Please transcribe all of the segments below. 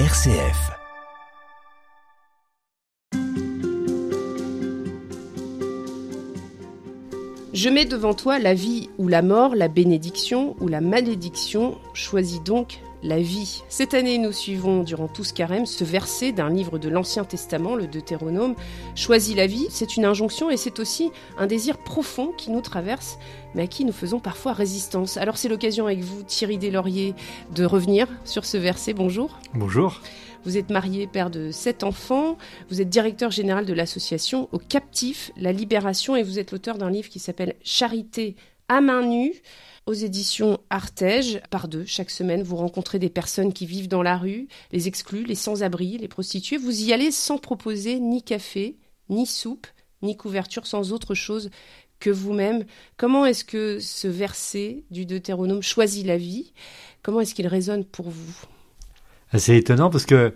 RCF. Je mets devant toi la vie ou la mort, la bénédiction ou la malédiction. Choisis donc la vie. Cette année, nous suivons durant tout ce carême ce verset d'un livre de l'Ancien Testament, le Deutéronome. Choisis la vie, c'est une injonction et c'est aussi un désir profond qui nous traverse, mais à qui nous faisons parfois résistance. Alors c'est l'occasion avec vous, Thierry Deslauriers, de revenir sur ce verset. Bonjour. Bonjour. Vous êtes marié, père de sept enfants. Vous êtes directeur général de l'association Aux Captifs, la Libération, et vous êtes l'auteur d'un livre qui s'appelle Charité à main nue aux éditions Artege. Par deux, chaque semaine, vous rencontrez des personnes qui vivent dans la rue, les exclus, les sans-abri, les prostituées. Vous y allez sans proposer ni café, ni soupe, ni couverture, sans autre chose que vous-même. Comment est-ce que ce verset du Deutéronome choisit la vie? Comment est-ce qu'il résonne pour vous? C'est étonnant parce que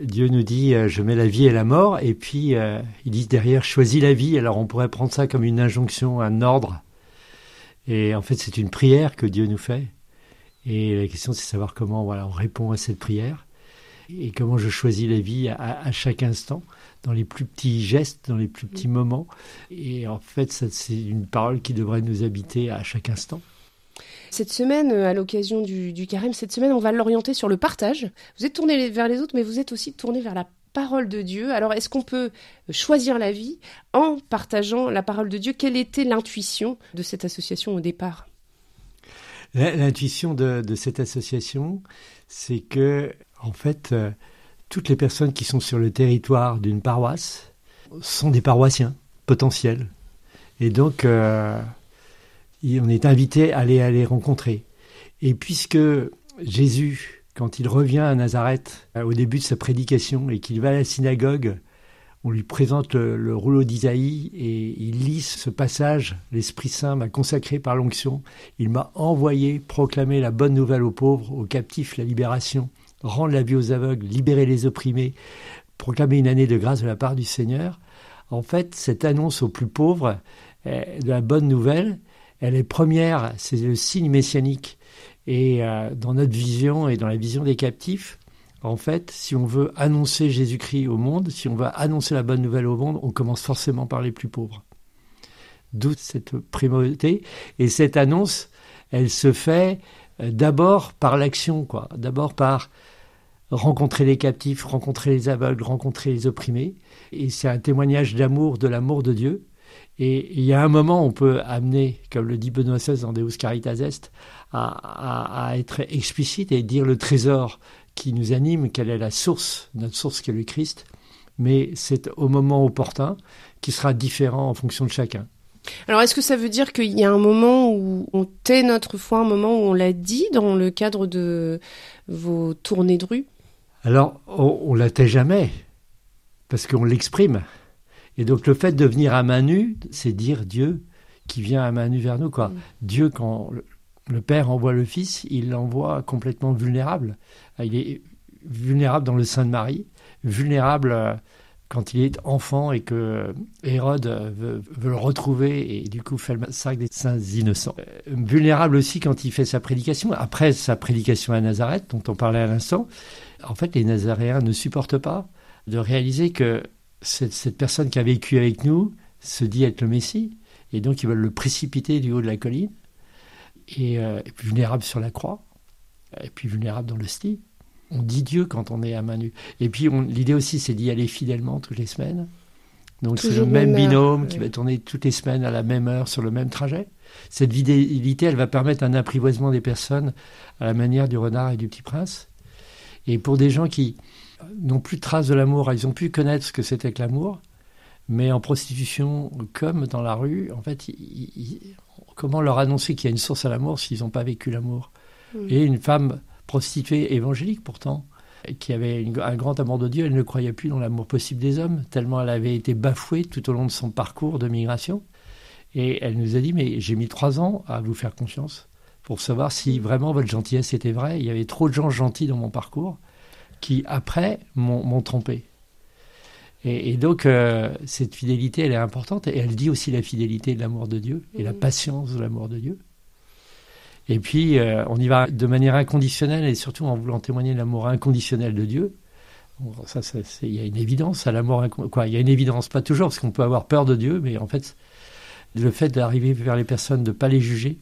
Dieu nous dit euh, je mets la vie et la mort et puis euh, il dit derrière choisis la vie. Alors on pourrait prendre ça comme une injonction, un ordre. Et en fait c'est une prière que Dieu nous fait. Et la question c'est de savoir comment voilà, on répond à cette prière et comment je choisis la vie à, à chaque instant, dans les plus petits gestes, dans les plus petits moments. Et en fait c'est une parole qui devrait nous habiter à chaque instant. Cette semaine, à l'occasion du, du, carême, cette semaine, on va l'orienter sur le partage. Vous êtes tourné vers les autres, mais vous êtes aussi tourné vers la parole de Dieu. Alors, est-ce qu'on peut choisir la vie en partageant la parole de Dieu? Quelle était l'intuition de cette association au départ? L'intuition de, cette association, c'est que, en fait, euh, toutes les personnes qui sont sur le territoire d'une paroisse sont des paroissiens potentiels. Et donc, euh, on est invité à à les rencontrer. Et puisque Jésus, quand il revient à Nazareth, au début de sa prédication, et qu'il va à la synagogue, on lui présente le, le rouleau d'Isaïe et il lit ce passage, l'Esprit Saint m'a consacré par l'onction, il m'a envoyé proclamer la bonne nouvelle aux pauvres, aux captifs la libération, rendre la vie aux aveugles, libérer les opprimés, proclamer une année de grâce de la part du Seigneur. En fait, cette annonce aux plus pauvres de la bonne nouvelle, elle est première, c'est le signe messianique. Et euh, dans notre vision et dans la vision des captifs, en fait, si on veut annoncer Jésus-Christ au monde, si on veut annoncer la bonne nouvelle au monde, on commence forcément par les plus pauvres. D'où cette primauté. Et cette annonce, elle se fait d'abord par l'action, quoi. D'abord par rencontrer les captifs, rencontrer les aveugles, rencontrer les opprimés. Et c'est un témoignage d'amour, de l'amour de Dieu. Et il y a un moment, on peut amener, comme le dit Benoît XVI dans Deus Caritas Est, à, à, à, être explicite et dire le trésor qui nous anime, quelle est la source, notre source qui est le Christ. Mais c'est au moment opportun qui sera différent en fonction de chacun. Alors, est-ce que ça veut dire qu'il y a un moment où on tait notre foi, un moment où on l'a dit dans le cadre de vos tournées de rue? Alors, on, on la tait jamais, parce qu'on l'exprime. Et donc le fait de venir à main nue, c'est dire Dieu qui vient à main nue vers nous. Quoi. Mm. Dieu, quand le Père envoie le Fils, il l'envoie complètement vulnérable. Il est vulnérable dans le sein de Marie, vulnérable quand il est enfant et que Hérode veut, veut le retrouver et du coup fait le massacre des saints innocents. Vulnérable aussi quand il fait sa prédication, après sa prédication à Nazareth, dont on parlait à l'instant. En fait, les Nazaréens ne supportent pas de réaliser que cette, cette, personne qui a vécu avec nous se dit être le Messie, et donc ils veulent le précipiter du haut de la colline, et, euh, et puis vulnérable sur la croix, et puis vulnérable dans le style. On dit Dieu quand on est à main nue. Et puis l'idée aussi, c'est d'y aller fidèlement toutes les semaines. Donc c'est le même binôme qui va tourner toutes les semaines à la même heure sur le même trajet. Cette fidélité, elle va permettre un apprivoisement des personnes à la manière du renard et du petit prince. Et pour des gens qui, n'ont plus de traces de l'amour, ils ont pu connaître ce que c'était que l'amour, mais en prostitution comme dans la rue, en fait, ils, ils, comment leur annoncer qu'il y a une source à l'amour s'ils n'ont pas vécu l'amour? Mmh. Et une femme prostituée évangélique pourtant, qui avait une, un grand amour de Dieu, elle ne croyait plus dans l'amour possible des hommes, tellement elle avait été bafouée tout au long de son parcours de migration. Et elle nous a dit, mais j'ai mis trois ans à vous faire confiance pour savoir si vraiment votre gentillesse était vraie. Il y avait trop de gens gentils dans mon parcours qui, après, m'ont trompé. Et, et donc, euh, cette fidélité, elle est importante. Et elle dit aussi la fidélité de l'amour de Dieu et mmh. la patience de l'amour de Dieu. Et puis, euh, on y va de manière inconditionnelle et surtout en voulant témoigner de l'amour inconditionnel de Dieu. ça, il y a une évidence à l'amour. Quoi, il y a une évidence, pas toujours, parce qu'on peut avoir peur de Dieu, mais en fait, le fait d'arriver vers les personnes, de ne pas les juger,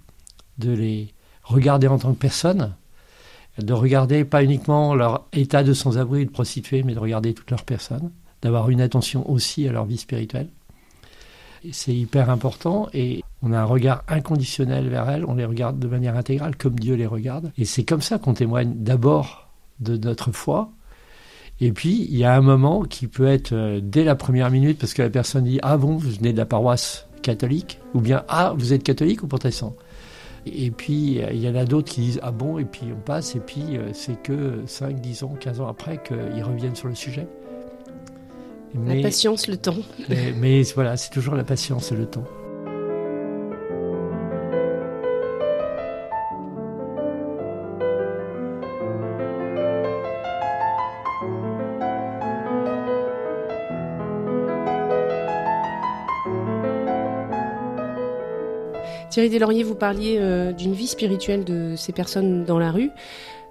de les regarder en tant que personnes, de regarder pas uniquement leur état de sans-abri de prostituée, mais de regarder toute leur personne, d'avoir une attention aussi à leur vie spirituelle. C'est hyper important et on a un regard inconditionnel vers elles, on les regarde de manière intégrale comme Dieu les regarde. Et c'est comme ça qu'on témoigne d'abord de notre foi. Et puis, il y a un moment qui peut être euh, dès la première minute, parce que la personne dit Ah bon, vous venez de la paroisse catholique? Ou bien Ah, vous êtes catholique ou protestant? Et puis, il y en a d'autres qui disent Ah bon, et puis on passe, et puis euh, c'est que 5, 10 ans, 15 ans après qu'ils reviennent sur le sujet. La patience, le temps. Mais, mais voilà, c'est toujours la patience et le temps. Thierry Deslauriers, vous parliez euh, d'une vie spirituelle de ces personnes dans la rue.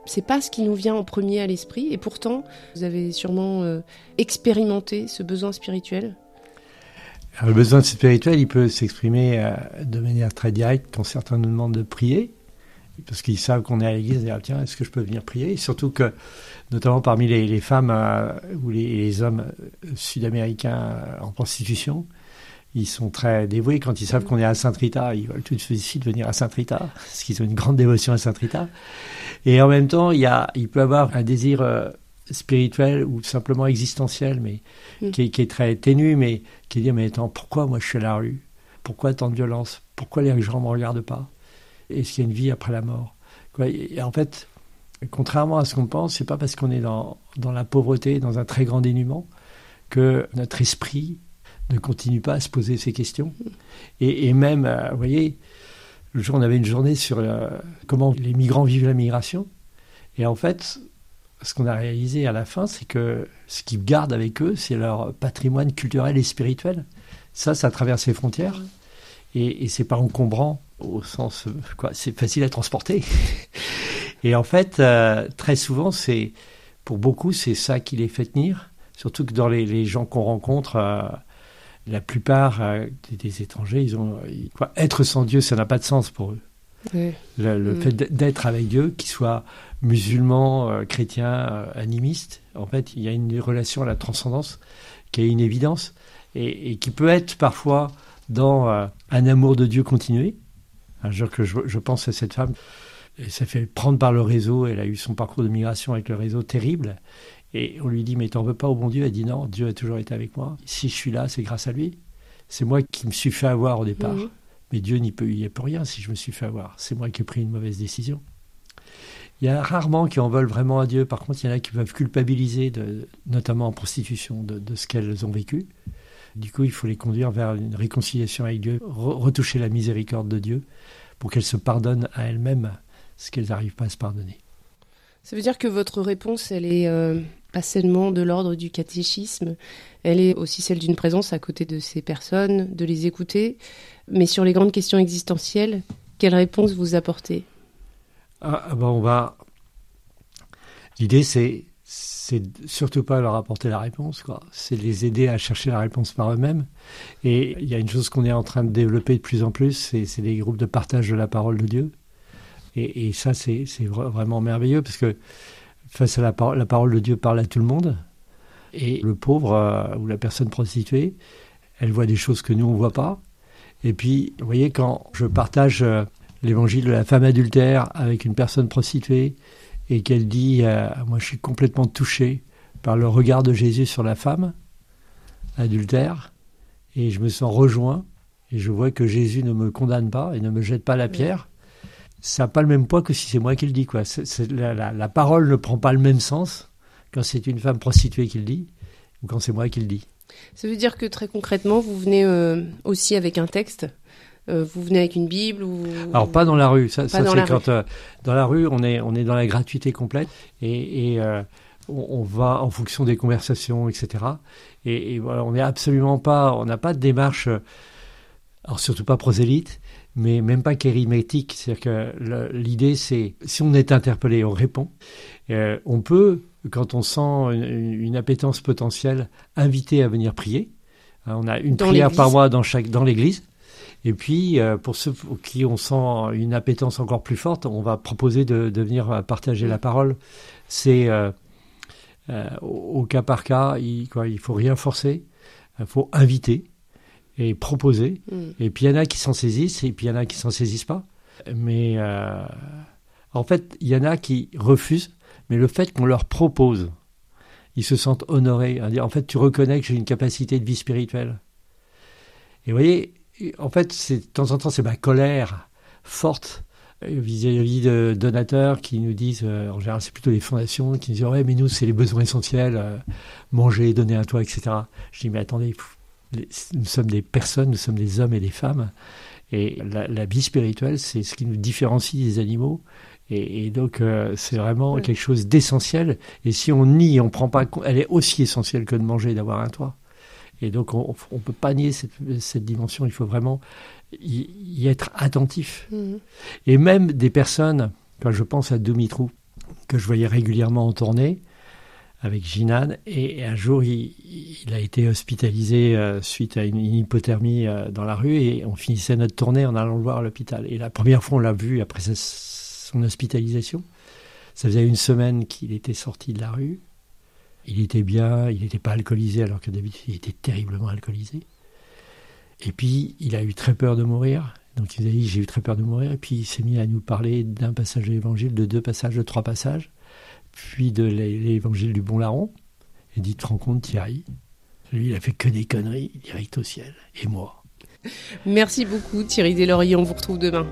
C'est pas ce qui nous vient en premier à l'esprit, et pourtant, vous avez sûrement euh, expérimenté ce besoin spirituel. le besoin spirituel, il peut s'exprimer euh, de manière très directe quand certains nous demandent de prier, parce qu'ils savent qu'on est à l'église, et disent tiens, est-ce que je peux venir prier? Surtout que, notamment parmi les, femmes ou les, les hommes sud-américains en prostitution, ils sont très dévoués. Quand ils savent qu'on est à Saint-Rita, ils veulent tout de suite venir à Saint-Rita, parce qu'ils ont une grande dévotion à Saint-Rita. Et en même temps, il, y a, il peut avoir un désir euh, spirituel ou simplement existentiel, mais mm. qui, est, très ténu, mais qui dit, mais attends, pourquoi moi je suis à la rue? Pourquoi tant de violence? Pourquoi les gens ne me regardent pas? Est-ce qu'il y a une vie après la mort? Et En fait, contrairement à ce qu'on pense, c'est pas parce qu'on est dans, dans la pauvreté, dans un très grand dénuement, que notre esprit ne continue pas à se poser ces questions. Et, même, euh, vous voyez, le jour, on avait une journée sur euh, comment les migrants vivent la migration. Et en fait, ce qu'on a réalisé à la fin, c'est que ce qu'ils gardent avec eux, c'est leur patrimoine culturel et spirituel. Ça, ça traverse les frontières. Et, c'est pas encombrant au sens, quoi, c'est facile à transporter. et en fait, euh, très souvent, c'est, pour beaucoup, c'est ça qui les fait tenir. Surtout que dans les, les gens qu'on rencontre, la plupart euh, des, étrangers, ils ont quoi, être sans Dieu, ça n'a pas de sens pour eux. Le, mm. fait d'être avec Dieu, qu'il soit musulman, euh, chrétien, euh, animiste, en fait, il y a une relation à la transcendance qui est une évidence et, qui peut être parfois dans un amour de Dieu continué. Un jour que je, je pense à cette femme, et ça fait prendre par le réseau. Elle a eu son parcours de migration avec le réseau terrible. Et on lui dit, mais t'en veux pas au bon Dieu? Elle dit, non, Dieu a toujours été avec moi. Si je suis là, c'est grâce à lui. C'est moi qui me suis fait avoir au départ. Mhm. Mais Dieu n'y peut, y pour rien si je me suis fait avoir. C'est moi qui ai pris une mauvaise décision. Il y a rarement qui en veulent vraiment à Dieu. Par contre, il y en a qui peuvent culpabiliser, de, notamment en prostitution, de, ce qu'elles ont vécu. Du coup, il faut les conduire vers une réconciliation avec Dieu, retoucher la miséricorde de Dieu pour qu'elles se pardonnent à elles-mêmes ce qu'elles n'arrivent pas à se pardonner. Ça veut dire que votre réponse, elle est euh, pas seulement de l'ordre du catéchisme, elle est aussi celle d'une présence à côté de ces personnes, de les écouter. Mais sur les grandes questions existentielles, quelle réponse vous apportez? Ah, ah bah, on va. L'idée, c'est c'est surtout pas leur apporter la réponse, quoi. C'est les aider à chercher la réponse par eux-mêmes. Et il y a une chose qu'on est en train de développer de plus en plus, c'est les groupes de partage de la parole de Dieu. Et, et ça, c'est vraiment merveilleux parce que face à la, la, parole de Dieu parle à tout le monde. Et le pauvre euh, ou la personne prostituée, elle voit des choses que nous, on ne voit pas. Et puis, vous voyez, quand je partage euh, l'évangile de la femme adultère avec une personne prostituée et qu'elle dit euh, Moi, je suis complètement touché par le regard de Jésus sur la femme adultère, et je me sens rejoint, et je vois que Jésus ne me condamne pas et ne me jette pas la pierre ça n'a pas le même poids que si c'est moi qui le dis. Quoi. la, parole ne prend pas le même sens quand c'est une femme prostituée qui le dit ou quand c'est moi qui le dis. Ça veut dire que très concrètement, vous venez euh, aussi avec un texte euh, vous venez avec une Bible ou Alors pas dans la rue, ça, c'est quand euh, dans la rue on est on est dans la gratuité complète et, on, va en fonction des conversations, etc. Et, voilà, on n'est absolument pas, on n'a pas de démarche, alors surtout pas prosélyte, mais même pas kérimétique. C'est-à-dire que l'idée, c'est si on est interpellé, on répond. Euh, on peut, quand on sent une, appétence potentielle, inviter à venir prier. Euh, on a une prière par mois dans chaque dans l'église. Et puis, euh, pour ceux qui on sent une appétence encore plus forte, on va proposer de, de venir partager la parole. C'est au, cas par cas, il, quoi, il faut rien forcer, il faut inviter et proposer. Mm. Et puis il y en a qui s'en saisissent et puis il y en a qui s'en saisissent pas. Mais euh, en fait, il y en a qui refusent, mais le fait qu'on leur propose, ils se sentent honorés. À dire, en fait, tu reconnais que j'ai une capacité de vie spirituelle. Et vous voyez, en fait, c'est de temps en temps, c'est ma colère forte vis-à-vis de donateurs qui nous disent, euh, en général c'est plutôt les fondations, qui nous disent ouais mais nous c'est les besoins essentiels, euh, manger, donner un toit, etc. Je dis mais attendez, nous sommes des personnes, nous sommes des hommes et des femmes. Et la, vie spirituelle, c'est ce qui nous différencie des animaux. Et, donc, euh, c'est vraiment quelque chose d'essentiel. Et si on nie, on prend pas, elle est aussi essentielle que de manger et d'avoir un toit. Et donc, on ne peut pas nier cette, dimension. Il faut vraiment y, être attentif. Mmh. Et même des personnes, quand je pense à Dumitrou, que je voyais régulièrement en tournée, avec Jinan. Et, un jour, il, a été hospitalisé euh, suite à une, hypothermie euh, dans la rue et on finissait notre tournée en allant le voir à l'hôpital. Et la première fois, on l'a vu après son hospitalisation. Ça faisait une semaine qu'il était sorti de la rue. Il était bien, il n'était pas alcoolisé alors que d'habitude il était terriblement alcoolisé. Et puis il a eu très peur de mourir. Donc il nous a dit j'ai eu très peur de mourir. Et puis il s'est mis à nous parler d'un passage de l'évangile, de deux passages, de trois passages puis de l'évangile du bon larron. Et dit, te rends compte Thierry Lui, il a fait que des conneries, direct au ciel. Et moi Merci beaucoup Thierry Deslauriers, on vous retrouve demain.